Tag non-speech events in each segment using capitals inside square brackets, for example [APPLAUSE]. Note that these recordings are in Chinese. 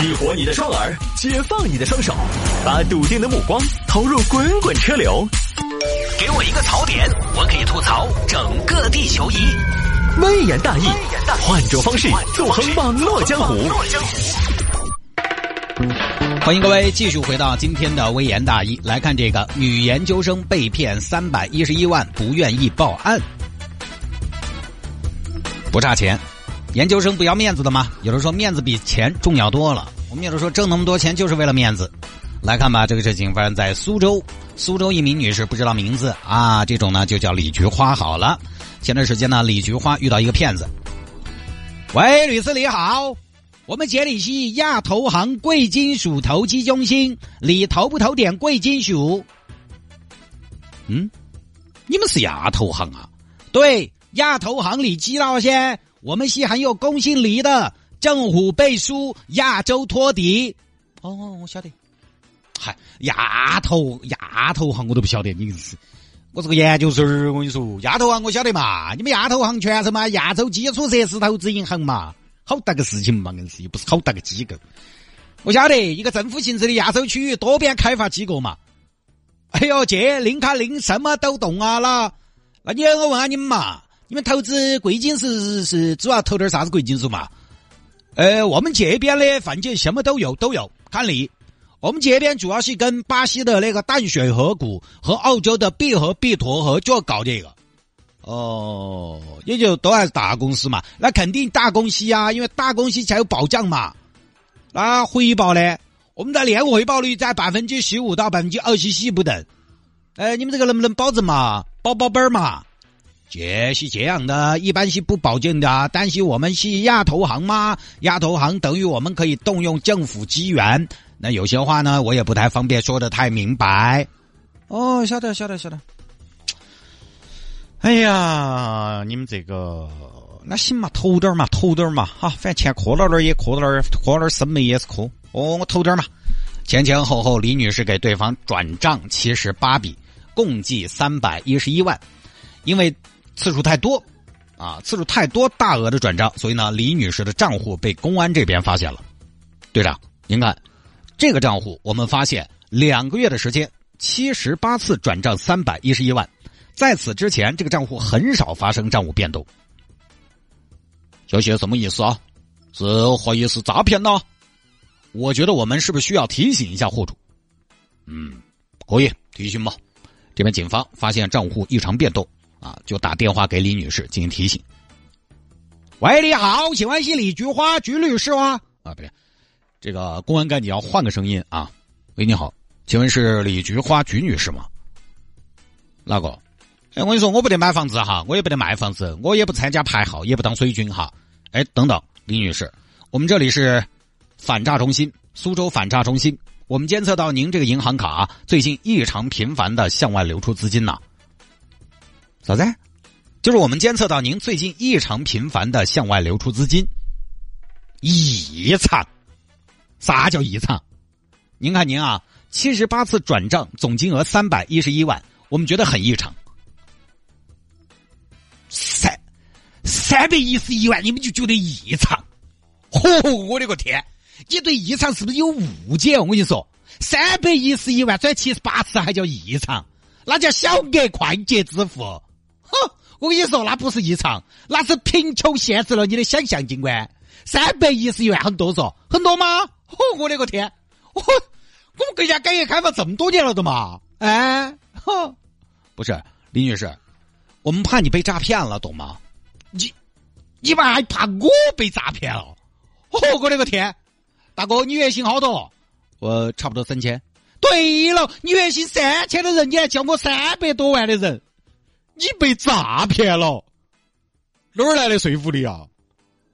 激活你的双耳，解放你的双手，把笃定的目光投入滚滚车流。给我一个槽点，我可以吐槽整个地球仪。微言大义，换种方式纵横网络江湖。欢迎各位继续回到今天的微言大义，来看这个女研究生被骗三百一十一万，不愿意报案，不差钱。研究生不要面子的吗？有人说面子比钱重要多了。我们有的说挣那么多钱就是为了面子。来看吧，这个事情发生在苏州，苏州一名女士不知道名字啊，这种呢就叫李菊花好了。前段时间呢，李菊花遇到一个骗子。喂，律师你好，我们这里是亚投行贵金属投机中心，你投不投点贵金属？嗯，你们是亚投行啊？对，亚投行你知道些。我们系很有公信力的，政府背书，亚洲托底。哦，我晓得。嗨，亚投亚投行我都不晓得，你是我是个研究生我跟你说，亚投行我晓得嘛？你们亚投行全称嘛？亚洲基础设施投资银行嘛？好大个事情嘛？硬是又不是好大个机构。我晓得一个政府性质的亚洲区域多边开发机构嘛。哎呦，这零卡零什么都懂啊啦。那你我问下你们嘛？你们投资贵金属是主要投点啥子贵金属嘛？呃，我们这边的反正什么都有，都有看你。我们这边主要是跟巴西的那个淡水河谷和澳洲的必和必妥河就搞这个。哦，也就都还是大公司嘛，那肯定大公司啊，因为大公司才有保障嘛。那回报呢？我们的年回报率在百分之十五到百分之二十四不等。哎，你们这个能不能保证嘛？保保本嘛？这是这样的，一般是不保证的。但是我们是亚投行吗？亚投行等于我们可以动用政府资源。那有些话呢，我也不太方便说的太明白。哦，晓得，晓得，晓得。哎呀，你们这个那行嘛，投点嘛，投点嘛，哈，反正钱磕到那儿也磕到那儿，磕那儿生煤也是磕。哦，我投点嘛。前前后后，李女士给对方转账七十八笔，共计三百一十一万，因为。次数太多，啊，次数太多，大额的转账，所以呢，李女士的账户被公安这边发现了。队长，您看，这个账户我们发现两个月的时间，七十八次转账三百一十一万，在此之前，这个账户很少发生账务变动。小雪什么意思啊？是怀疑是诈骗呢？我觉得我们是不是需要提醒一下户主？嗯，可以提醒吧？这边警方发现账户异常变动。啊，就打电话给李女士进行提醒。喂，你好，请问是李菊花菊律师吗？啊，不对，这个公安干警要换个声音啊。喂，你好，请问是李菊花菊女士吗？哪个？哎，我跟你说，我不得买房子哈，我也不得卖房子，我也不参加排号，也不当水军哈。哎，等等，李女士，我们这里是反诈中心，苏州反诈中心，我们监测到您这个银行卡最近异常频繁的向外流出资金呢。啥子？就是我们监测到您最近异常频繁的向外流出资金，异常？啥叫异常？您看您啊，七十八次转账，总金额三百一十一万，我们觉得很异常。三三百一十一万，你们就觉得异常？嚯！我的个天！你对异常是不是有误解？我跟你说，三百一十一万转七十八次还叫异常？那叫小额快捷支付。哼，我跟你说，那不是异常，那是贫穷限制了你的想象，景观。三百一十一万很多嗦，很多吗？哦，我的个天！我我们国家改革开放这么多年了的嘛？哎，哼，不是李女士，我们怕你被诈骗了，懂吗？你你们还怕我被诈骗了？哦，我的个天！大哥，你月薪好多？我差不多三千。对了，你月薪三千的人，你还叫我三百多万的人？你被诈骗了，哪儿来的说服力啊？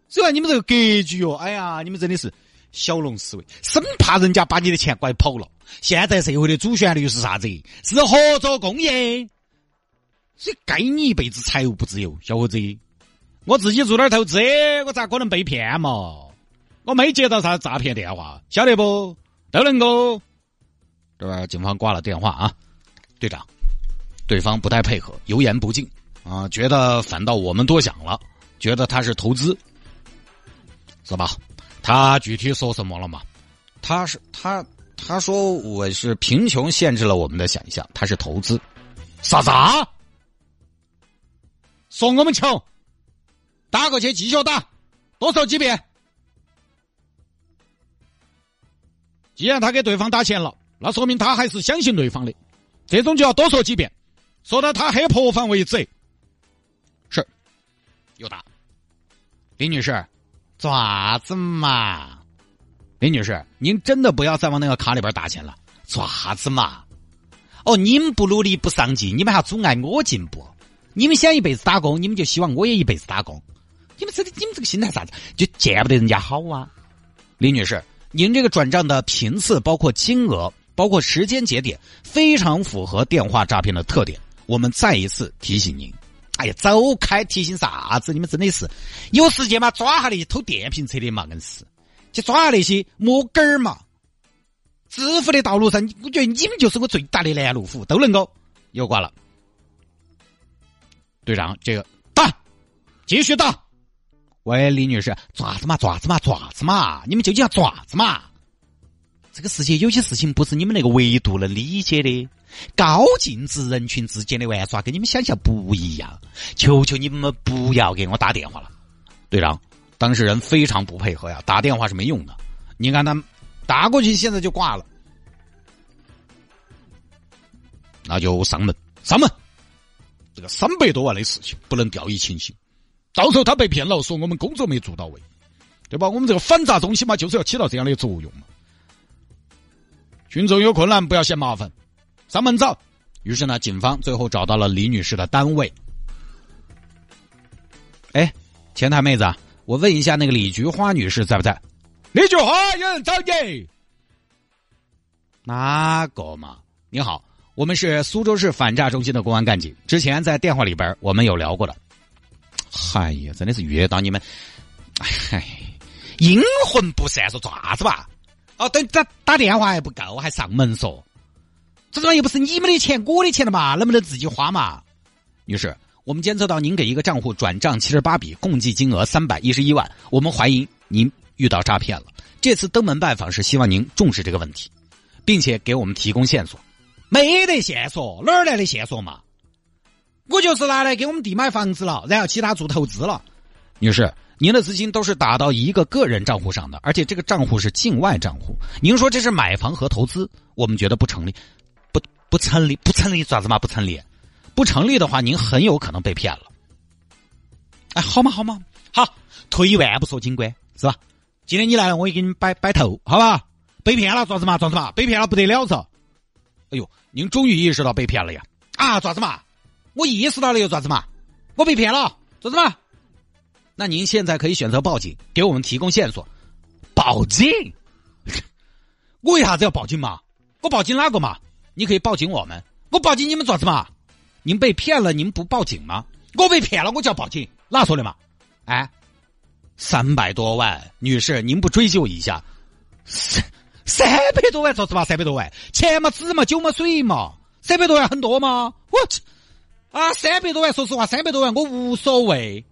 所以你们这个格局哦，哎呀，你们真的是小龙思维，生怕人家把你的钱拐跑了。现在社会的主旋律是啥子？是合作共赢。所以该你一辈子财务不自由，小伙子。我自己做点投资，我咋可能被骗嘛？我没接到啥诈骗电话，晓得不？都能够。这边警方挂了电话啊，队长。对方不太配合，油盐不进啊，觉得反倒我们多想了，觉得他是投资，是吧？他具体说什么了吗？他是他他说我是贫穷限制了我们的想象，他是投资，啥子？说我们穷，打过去继续打，多说几遍。既然他给对方打钱了，那说明他还是相信对方的，这种就要多说几遍，说到他黑破防为止。是，又打。李女士，做啥子嘛？李女士，您真的不要再往那个卡里边打钱了，做啥子嘛？哦，你们不努力不上进，你们还阻碍我进步。你们想一辈子打工，你们就希望我也一辈子打工。你们这个你们这个心态啥子？就见不得人家好啊！李女士，您这个转账的频次、包括金额、包括时间节点，非常符合电话诈骗的特点。我们再一次提醒您。哎呀，走开！提醒啥子？你们真的是有时间嘛，抓下那些偷电瓶车的嘛，硬是去抓下那些摸根儿嘛。致富的道路上，我觉得你们就是我最大的拦路虎，都能够又挂了。队长，这个打，继续打。喂，李女士，爪子嘛，爪子嘛，爪子嘛，你们究竟要爪子嘛？这个世界有些事情不是你们那个维度能理解的，高净值人群之间的玩耍跟你们想象不一样。求求你们不要给我打电话了，队长，当事人非常不配合呀，打电话是没用的。你看他打过去，现在就挂了，那就上门，上门。这个三百多万的事情不能掉以轻心，到时候他被骗了，说我们工作没做到位，对吧？我们这个反诈中心嘛，就是要起到这样的作用嘛。群众有困难不要嫌麻烦，上门找。于是呢，警方最后找到了李女士的单位。哎，前台妹子，我问一下，那个李菊花女士在不在？李菊花，有人找你。哪个嘛？你好。我们是苏州市反诈中心的公安干警，之前在电话里边我们有聊过的。哎呀，真的是遇到你们，哎，阴魂不散，说爪子吧？哦，等打打电话还不够，还上门说，这种又不是你们的钱，我的钱了嘛，能不能自己花嘛？女士，我们监测到您给一个账户转账七十八笔，共计金额三百一十一万，我们怀疑您遇到诈骗了。这次登门拜访是希望您重视这个问题，并且给我们提供线索。没得线索，哪儿来的线索嘛？我就是拿来给我们弟买房子了，然后其他做投资了。女士，您的资金都是打到一个个人账户上的，而且这个账户是境外账户。您说这是买房和投资，我们觉得不成立，不不成立，不成立，爪子嘛不成立？不成立的话，您很有可能被骗了。哎，好嘛好嘛，好，退一万步说，警官是吧？今天你来了，我也给你摆摆头，好吧？被骗了，爪子嘛，爪子嘛，被骗了不得了噻。哎呦，您终于意识到被骗了呀！啊，爪子嘛，我意识到了又爪子嘛，我被骗了，爪子嘛。那您现在可以选择报警，给我们提供线索。报警？我 [LAUGHS] 为啥子要报警嘛？我报警哪个嘛？你可以报警我们，我报警你们爪子嘛？您被骗了，您不报警吗？我被骗了，我就要报警，哪说的嘛？哎，三百多万，女士，您不追究一下？三 [LAUGHS] 三百多万，做子嘛？三百多万，钱嘛，纸嘛，酒嘛，水嘛，三百多万很多吗？我去啊！三百多万，说实话，三百多万我无所谓，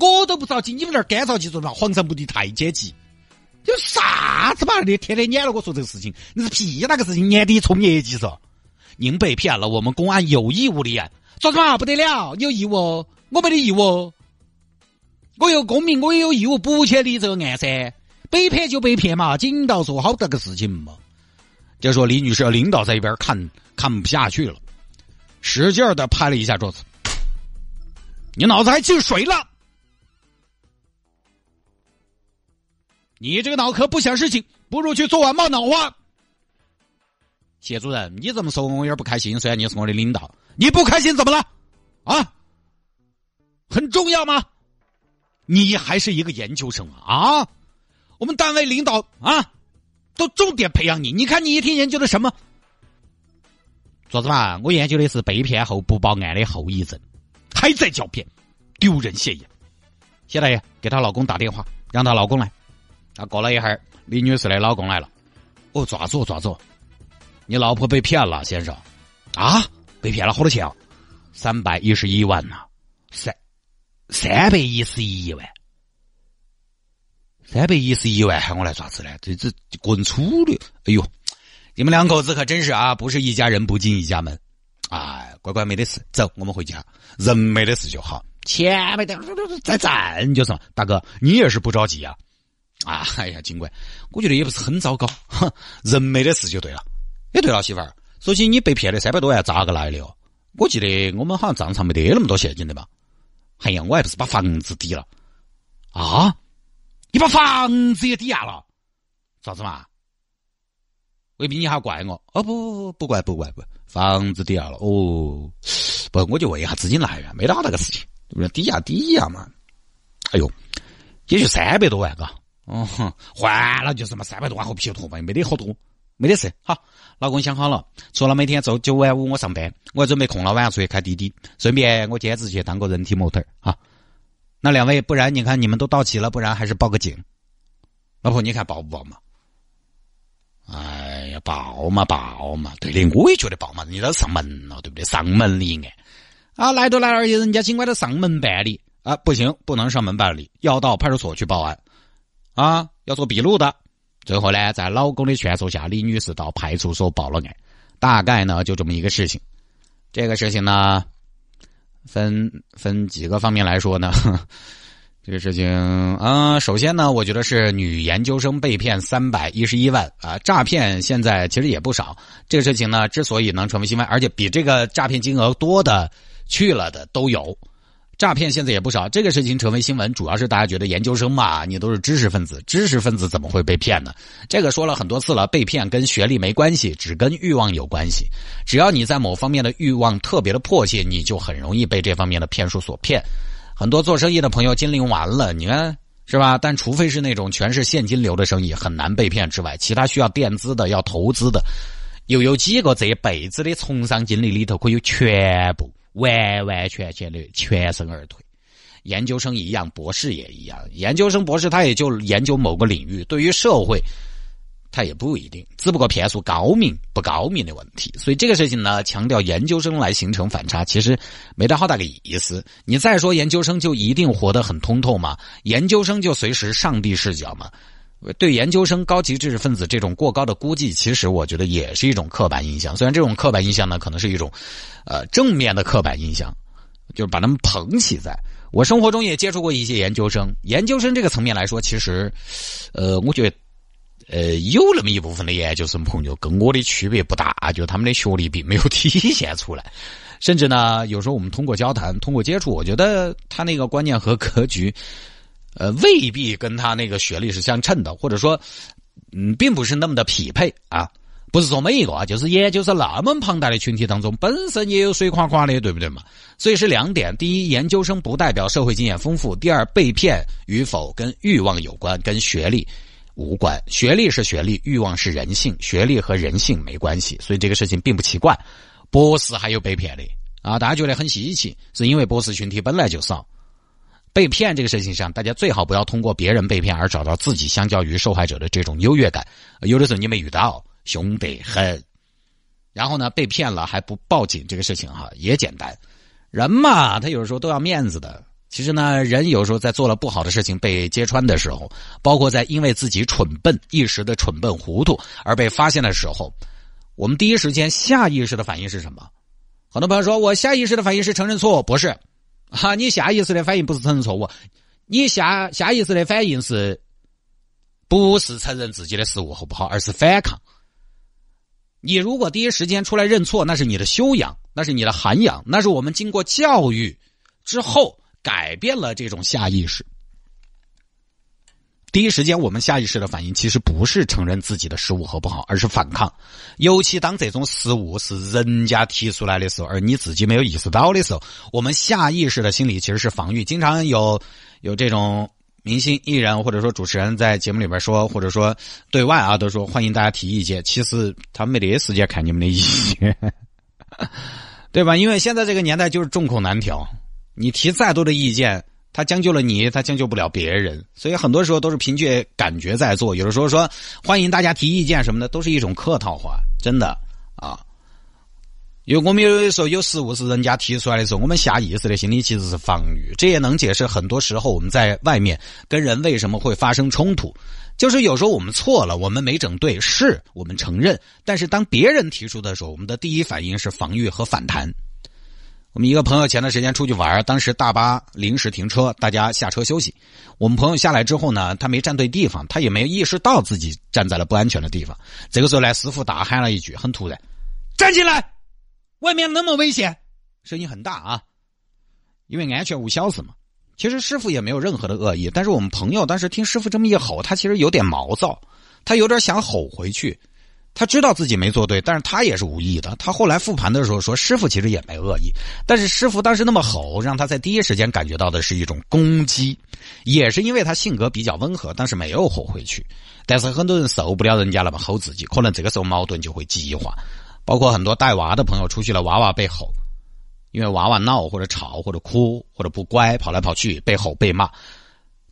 我都不着急。你们那儿干着急做嘛？皇上不立太监急，有啥子嘛？你天天撵了我说这个事情，你是屁那个事情？年底冲业绩嗦？您被骗了，我们公安有义务立案。做什么？不得了，有义务？我没得义务，我有公民，我也有义务不去立这个案噻。被骗就被骗嘛，警导说好大个事情嘛。就说李女士领导在一边看看不下去了，使劲的拍了一下桌子：“你脑子还进水了？你这个脑壳不想事情，不如去做碗冒脑花。”谢主任，你这么说我有点不开心。虽然你是我的领导，你不开心怎么了？啊？很重要吗？你还是一个研究生啊？我们单位领导啊，都重点培养你。你看你一天研究的什么？做子嘛？我研究的是被骗后不报案的后遗症，还在狡辩，丢人现眼。谢大爷给她老公打电话，让她老公来。啊，过了一会儿，李女士的老公来了。哦，抓住抓住！你老婆被骗了，先生。啊？被骗了好多钱啊？三百一十一万呐。三三百一十一万。三百一十一万喊我来抓子呢？这这滚粗的！哎呦，你们两口子可真是啊，不是一家人不进一家门。哎，乖乖没得事，走，我们回家。人没得事就好，钱没得再挣就是。大哥，你也是不着急啊？啊，[LAUGHS] 哎呀，警官，我觉得也不是很糟糕。哼，人没得事就对了。哎，对了，媳妇儿，说起你被骗的三百多万咋个来的哦？我记得我们好像账上没得那么多现金的嘛。哎呀，我还不是把房子抵了啊？你把房子也抵押了？咋子嘛？未必你还怪我？哦不不不不怪不怪不，房子抵押了哦。不，我就问一下资金来源，没得好大个事情，对不对？抵押抵押嘛。哎呦，也就三百多万嘎。哦，换了就是嘛，三百多万和皮坨嘛，没得好多，没得事。好，老公想好了，除了每天周九晚五我上班，我准备空了晚上出去开滴滴，顺便我兼职去当个人体模特儿。哈，那两位，不然你看你们都到齐了，不然还是报个警。老婆，你看报不报嘛？哎呀，报嘛报嘛，对的，我也觉得报嘛，你都上门了，对不对？上门立案啊，来都来了，而且人家警官都上门办理啊，不行，不能上门办理，要到派出所去报案。啊，要做笔录的。最后呢，在老公的劝说下，李女士到派出所报了案。大概呢，就这么一个事情。这个事情呢，分分几个方面来说呢。[LAUGHS] 这个事情啊，首先呢，我觉得是女研究生被骗三百一十一万啊，诈骗现在其实也不少。这个事情呢，之所以能成为新闻，而且比这个诈骗金额多的去了的都有。诈骗现在也不少，这个事情成为新闻，主要是大家觉得研究生嘛，你都是知识分子，知识分子怎么会被骗呢？这个说了很多次了，被骗跟学历没关系，只跟欲望有关系。只要你在某方面的欲望特别的迫切，你就很容易被这方面的骗术所骗。很多做生意的朋友金陵完了，你看是吧？但除非是那种全是现金流的生意，很难被骗之外，其他需要垫资的、要投资的，又有几个这一辈子的从商经历里头可以有全部。完完全全的全身而退，研究生一样，博士也一样。研究生、博士他也就研究某个领域，对于社会，他也不一定。只不过骗术高明不高明的问题。所以这个事情呢，强调研究生来形成反差，其实没得好大个意思。你再说研究生就一定活得很通透吗？研究生就随时上帝视角吗？对研究生高级知识分子这种过高的估计，其实我觉得也是一种刻板印象。虽然这种刻板印象呢，可能是一种，呃，正面的刻板印象，就是把他们捧起在。我生活中也接触过一些研究生，研究生这个层面来说，其实，呃，我觉得，呃，有那么一部分的研究生朋友跟我的区别不大，就他们的学历并没有 [LAUGHS] 体现出来。甚至呢，有时候我们通过交谈、通过接触，我觉得他那个观念和格局。呃，未必跟他那个学历是相称的，或者说，嗯，并不是那么的匹配啊。不是说每一个啊，就是研究生那么庞大的群体当中，本身也有水垮垮的，对不对嘛？所以是两点：第一，研究生不代表社会经验丰富；第二，被骗与否跟欲望有关，跟学历无关。学历是学历，欲望是人性，学历和人性没关系，所以这个事情并不奇怪。博士还有被骗的啊，大家觉得很稀奇，是因为博士群体本来就少。被骗这个事情上，大家最好不要通过别人被骗而找到自己相较于受害者的这种优越感。有的时候你没遇到，凶得很。然后呢，被骗了还不报警，这个事情哈也简单。人嘛，他有时候都要面子的。其实呢，人有时候在做了不好的事情被揭穿的时候，包括在因为自己蠢笨一时的蠢笨糊涂而被发现的时候，我们第一时间下意识的反应是什么？很多朋友说我下意识的反应是承认错误，不是。哈，你下意识的反应不是承认错误，你下下意识的反应是，不是承认自己的失误和不好，而是反抗。你如果第一时间出来认错，那是你的修养，那是你的涵养，那是我们经过教育之后改变了这种下意识。第一时间，我们下意识的反应其实不是承认自己的失误和不好，而是反抗。尤其当这种失误是人家提出来的时候，而你自己没有意识到的时候，我们下意识的心理其实是防御。经常有有这种明星艺人或者说主持人在节目里边说，或者说对外啊都说欢迎大家提意见，其实他没得时间看你们的意见，[LAUGHS] 对吧？因为现在这个年代就是众口难调，你提再多的意见。他将就了你，他将就不了别人，所以很多时候都是凭借感觉在做。有的时候说欢迎大家提意见什么的，都是一种客套话，真的啊。因为我们有的时候有失误是人家提出来的时候，我们下意识的心理其实是防御，这也能解释很多时候我们在外面跟人为什么会发生冲突。就是有时候我们错了，我们没整对，是我们承认。但是当别人提出的时候，我们的第一反应是防御和反弹。我们一个朋友前段时间出去玩，当时大巴临时停车，大家下车休息。我们朋友下来之后呢，他没站对地方，他也没意识到自己站在了不安全的地方。这个时候呢，师傅大喊了一句，很突然：“站起来！”外面那么危险，声音很大啊，因为安全无小事嘛。其实师傅也没有任何的恶意，但是我们朋友当时听师傅这么一吼，他其实有点毛躁，他有点想吼回去。他知道自己没做对，但是他也是无意的。他后来复盘的时候说，师傅其实也没恶意，但是师傅当时那么吼，让他在第一时间感觉到的是一种攻击，也是因为他性格比较温和，但是没有吼回去。但是很多人受不了人家那么吼自己，可能这个时候矛盾就会激化。包括很多带娃的朋友出去了，娃娃被吼，因为娃娃闹或者吵或者哭或者不乖，跑来跑去被吼被骂。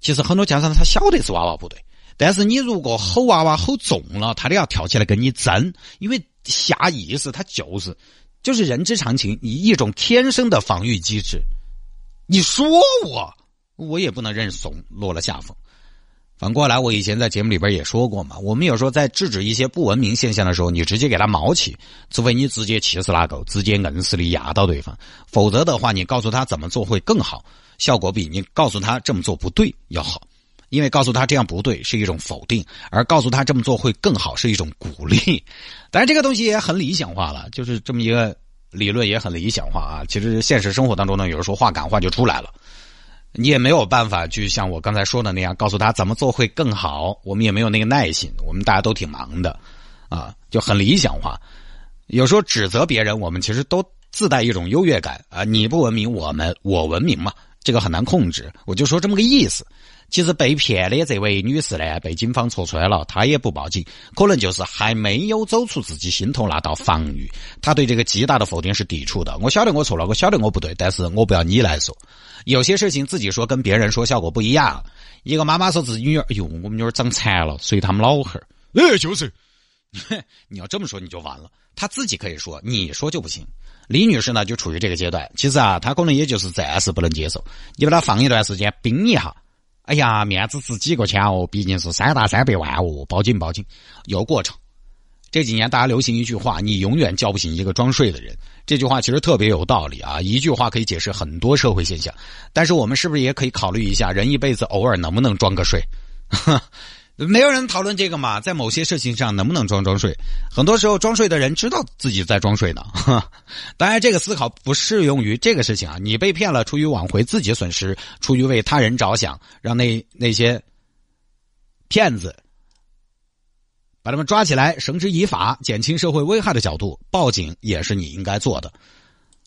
其实很多家长他晓得是娃娃不对，但是你如果吼娃娃吼重了，他都要跳起来跟你争，因为下意识他就是就是人之常情，以一种天生的防御机制。你说我，我也不能认怂，落了下风。反过来，我以前在节目里边也说过嘛，我们有时候在制止一些不文明现象的时候，你直接给他毛起，除非你直接气死拉狗，直接硬实力压到对方，否则的话，你告诉他怎么做会更好，效果比你告诉他这么做不对要好，因为告诉他这样不对是一种否定，而告诉他这么做会更好是一种鼓励。当然，这个东西也很理想化了，就是这么一个理论也很理想化啊。其实现实生活当中呢，有时候话赶话就出来了。你也没有办法去像我刚才说的那样告诉他怎么做会更好，我们也没有那个耐心，我们大家都挺忙的，啊，就很理想化。有时候指责别人，我们其实都自带一种优越感啊，你不文明，我们我文明嘛，这个很难控制。我就说这么个意思。其实被骗的这位女士呢，被警方戳穿了，她也不报警，可能就是还没有走出自己心头那道防御。她对这个极大的否定是抵触的。我晓得我错了，我晓得我不对，但是我不要你来说。有些事情自己说跟别人说效果不一样。一个妈妈说自己女儿，哎呦，我们女儿长残了，随他们老汉儿。哎，就是，[LAUGHS] 你要这么说你就完了。她自己可以说，你说就不行。李女士呢，就处于这个阶段。其实啊，她可能也就是暂时不能接受，你把她放一段时间，冰一下。哎呀，面子值几个钱哦，毕竟是三大三百万哦，报警报警，有过程。这几年大家流行一句话：“你永远叫不醒一个装睡的人。”这句话其实特别有道理啊，一句话可以解释很多社会现象。但是我们是不是也可以考虑一下，人一辈子偶尔能不能装个睡？[LAUGHS] 没有人讨论这个嘛，在某些事情上能不能装装睡？很多时候装睡的人知道自己在装睡呢。[LAUGHS] 当然，这个思考不适用于这个事情啊。你被骗了，出于挽回自己损失，出于为他人着想，让那那些骗子把他们抓起来，绳之以法，减轻社会危害的角度，报警也是你应该做的。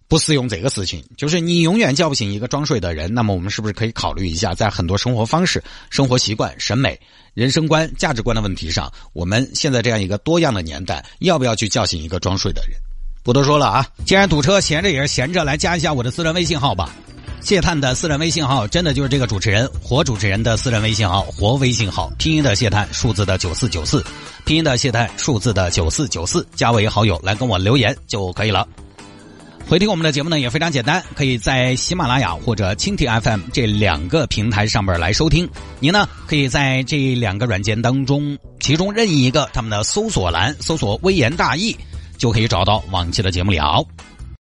不适用这个事情，就是你永远叫不醒一个装睡的人。那么我们是不是可以考虑一下，在很多生活方式、生活习惯、审美、人生观、价值观的问题上，我们现在这样一个多样的年代，要不要去叫醒一个装睡的人？不多说了啊！既然堵车，闲着也是闲着，来加一下我的私人微信号吧。谢探的私人微信号，真的就是这个主持人活主持人的私人微信号，活微信号，拼音的谢探，数字的九四九四，拼音的谢探，数字的九四九四，加为好友来跟我留言就可以了。回听我们的节目呢也非常简单，可以在喜马拉雅或者蜻蜓 FM 这两个平台上边来收听。您呢可以在这两个软件当中，其中任意一个他们的搜索栏搜索“微言大义”，就可以找到往期的节目了。